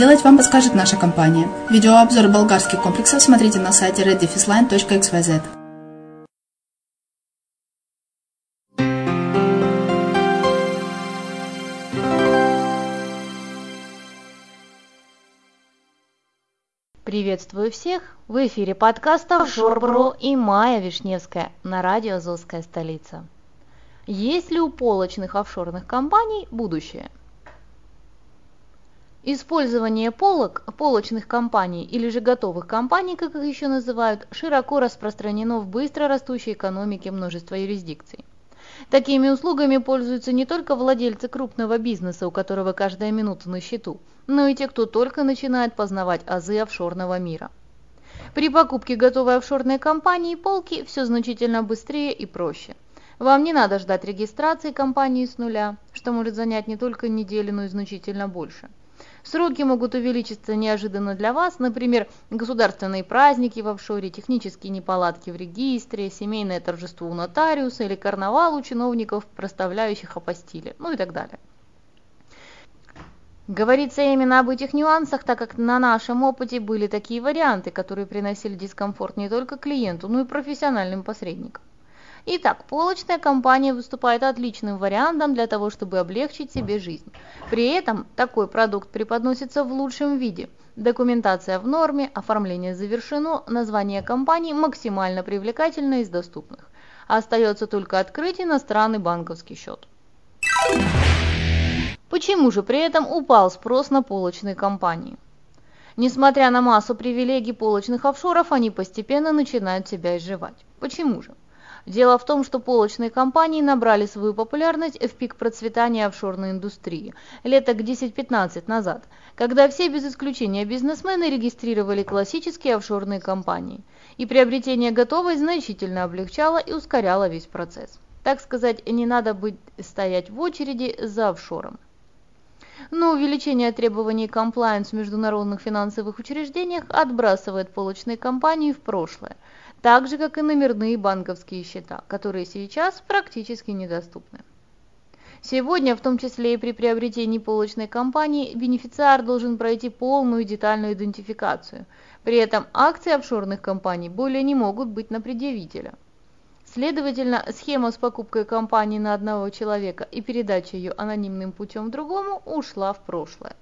вам подскажет наша компания. Видеообзор болгарских комплексов смотрите на сайте reddefisline.xyz. Приветствую всех! В эфире подкаста Шорбру и Майя Вишневская на радио «Азовская столица». Есть ли у полочных офшорных компаний будущее? Использование полок, полочных компаний или же готовых компаний, как их еще называют, широко распространено в быстро растущей экономике множества юрисдикций. Такими услугами пользуются не только владельцы крупного бизнеса, у которого каждая минута на счету, но и те, кто только начинает познавать азы офшорного мира. При покупке готовой офшорной компании полки все значительно быстрее и проще. Вам не надо ждать регистрации компании с нуля, что может занять не только неделю, но и значительно больше. Сроки могут увеличиться неожиданно для вас, например, государственные праздники в офшоре, технические неполадки в регистре, семейное торжество у нотариуса или карнавал у чиновников, проставляющих апостили, ну и так далее. Говорится именно об этих нюансах, так как на нашем опыте были такие варианты, которые приносили дискомфорт не только клиенту, но и профессиональным посредникам. Итак, полочная компания выступает отличным вариантом для того, чтобы облегчить себе жизнь. При этом такой продукт преподносится в лучшем виде. Документация в норме, оформление завершено, название компании максимально привлекательно из доступных. Остается только открыть иностранный банковский счет. Почему же при этом упал спрос на полочные компании? Несмотря на массу привилегий полочных офшоров, они постепенно начинают себя изживать. Почему же? Дело в том, что полочные компании набрали свою популярность в пик процветания офшорной индустрии, лет так 10-15 назад, когда все без исключения бизнесмены регистрировали классические офшорные компании, и приобретение готовой значительно облегчало и ускоряло весь процесс. Так сказать, не надо быть стоять в очереди за офшором. Но увеличение требований compliance в международных финансовых учреждениях отбрасывает полочные компании в прошлое – так же как и номерные банковские счета, которые сейчас практически недоступны. Сегодня, в том числе и при приобретении полочной компании, бенефициар должен пройти полную детальную идентификацию. При этом акции офшорных компаний более не могут быть на предъявителя. Следовательно, схема с покупкой компании на одного человека и передачей ее анонимным путем другому ушла в прошлое.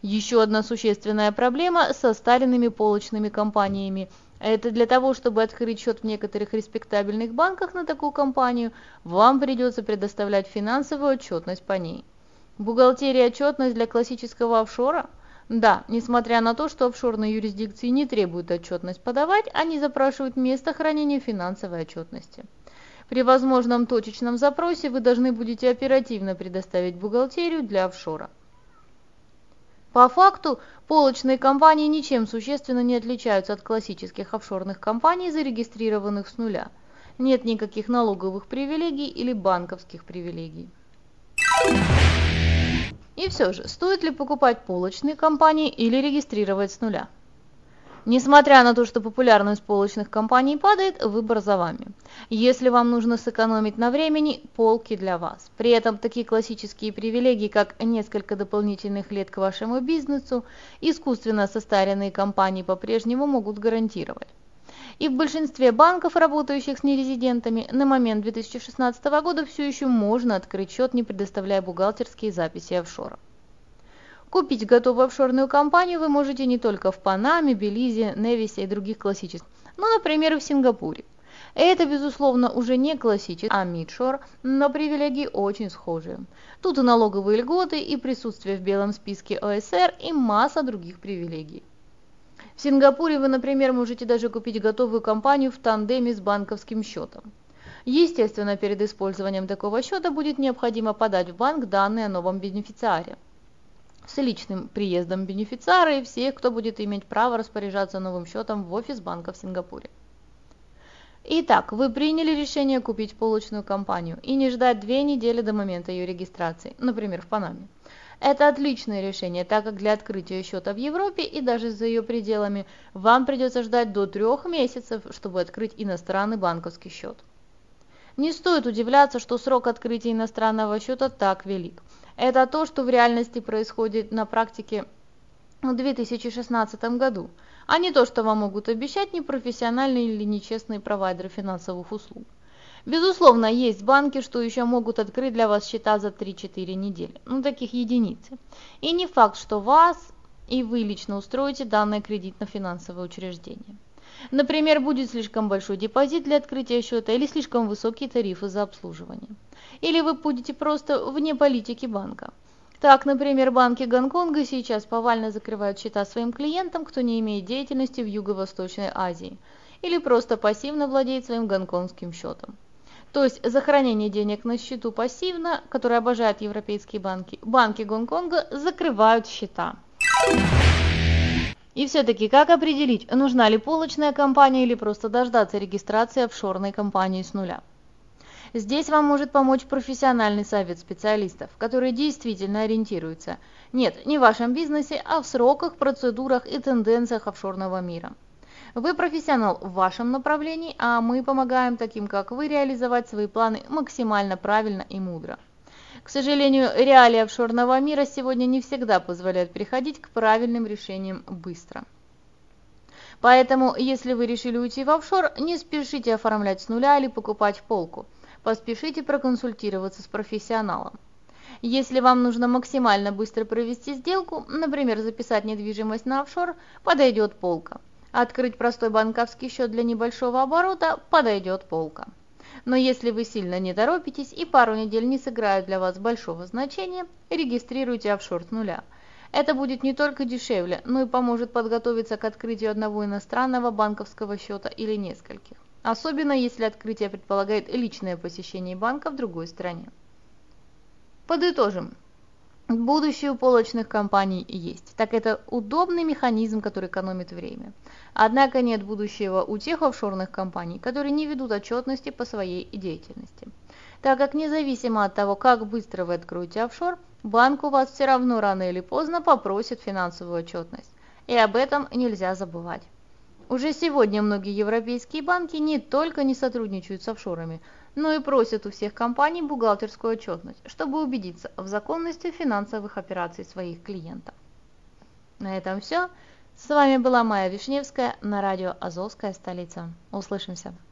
Еще одна существенная проблема со старинными полочными компаниями – это для того, чтобы открыть счет в некоторых респектабельных банках на такую компанию, вам придется предоставлять финансовую отчетность по ней. Бухгалтерия отчетность для классического офшора? Да, несмотря на то, что офшорные юрисдикции не требуют отчетность подавать, они запрашивают место хранения финансовой отчетности. При возможном точечном запросе вы должны будете оперативно предоставить бухгалтерию для офшора. По факту, полочные компании ничем существенно не отличаются от классических офшорных компаний, зарегистрированных с нуля. Нет никаких налоговых привилегий или банковских привилегий. И все же, стоит ли покупать полочные компании или регистрировать с нуля? Несмотря на то, что популярность полочных компаний падает, выбор за вами. Если вам нужно сэкономить на времени, полки для вас. При этом такие классические привилегии, как несколько дополнительных лет к вашему бизнесу, искусственно состаренные компании по-прежнему могут гарантировать. И в большинстве банков, работающих с нерезидентами, на момент 2016 года все еще можно открыть счет, не предоставляя бухгалтерские записи офшора. Купить готовую офшорную компанию вы можете не только в Панаме, Белизе, Невисе и других классических, но, например, и в Сингапуре. Это, безусловно, уже не классический, а мидшор, но привилегии очень схожие. Тут и налоговые льготы, и присутствие в белом списке ОСР, и масса других привилегий. В Сингапуре вы, например, можете даже купить готовую компанию в тандеме с банковским счетом. Естественно, перед использованием такого счета будет необходимо подать в банк данные о новом бенефициаре с личным приездом бенефициара и всех, кто будет иметь право распоряжаться новым счетом в офис банка в Сингапуре. Итак, вы приняли решение купить полочную компанию и не ждать две недели до момента ее регистрации, например, в Панаме. Это отличное решение, так как для открытия счета в Европе и даже за ее пределами вам придется ждать до трех месяцев, чтобы открыть иностранный банковский счет. Не стоит удивляться, что срок открытия иностранного счета так велик. Это то, что в реальности происходит на практике в 2016 году, а не то, что вам могут обещать непрофессиональные или нечестные провайдеры финансовых услуг. Безусловно, есть банки, что еще могут открыть для вас счета за 3-4 недели, ну таких единицы. И не факт, что вас и вы лично устроите данное кредитно-финансовое учреждение. Например, будет слишком большой депозит для открытия счета или слишком высокие тарифы за обслуживание. Или вы будете просто вне политики банка. Так, например, банки Гонконга сейчас повально закрывают счета своим клиентам, кто не имеет деятельности в Юго-Восточной Азии, или просто пассивно владеет своим гонконгским счетом. То есть за хранение денег на счету пассивно, которые обожают европейские банки, банки Гонконга закрывают счета. И все-таки как определить, нужна ли полочная компания или просто дождаться регистрации офшорной компании с нуля? Здесь вам может помочь профессиональный совет специалистов, которые действительно ориентируются, нет, не в вашем бизнесе, а в сроках, процедурах и тенденциях офшорного мира. Вы профессионал в вашем направлении, а мы помогаем таким, как вы, реализовать свои планы максимально правильно и мудро. К сожалению, реалии офшорного мира сегодня не всегда позволяют приходить к правильным решениям быстро. Поэтому, если вы решили уйти в офшор, не спешите оформлять с нуля или покупать полку – поспешите проконсультироваться с профессионалом. Если вам нужно максимально быстро провести сделку, например, записать недвижимость на офшор, подойдет полка. Открыть простой банковский счет для небольшого оборота подойдет полка. Но если вы сильно не торопитесь и пару недель не сыграют для вас большого значения, регистрируйте офшор с нуля. Это будет не только дешевле, но и поможет подготовиться к открытию одного иностранного банковского счета или нескольких особенно если открытие предполагает личное посещение банка в другой стране. Подытожим. Будущее у полочных компаний есть. Так это удобный механизм, который экономит время. Однако нет будущего у тех офшорных компаний, которые не ведут отчетности по своей деятельности. Так как независимо от того, как быстро вы откроете офшор, банк у вас все равно рано или поздно попросит финансовую отчетность. И об этом нельзя забывать. Уже сегодня многие европейские банки не только не сотрудничают с офшорами, но и просят у всех компаний бухгалтерскую отчетность, чтобы убедиться в законности финансовых операций своих клиентов. На этом все. С вами была Майя Вишневская на радио «Азовская столица». Услышимся!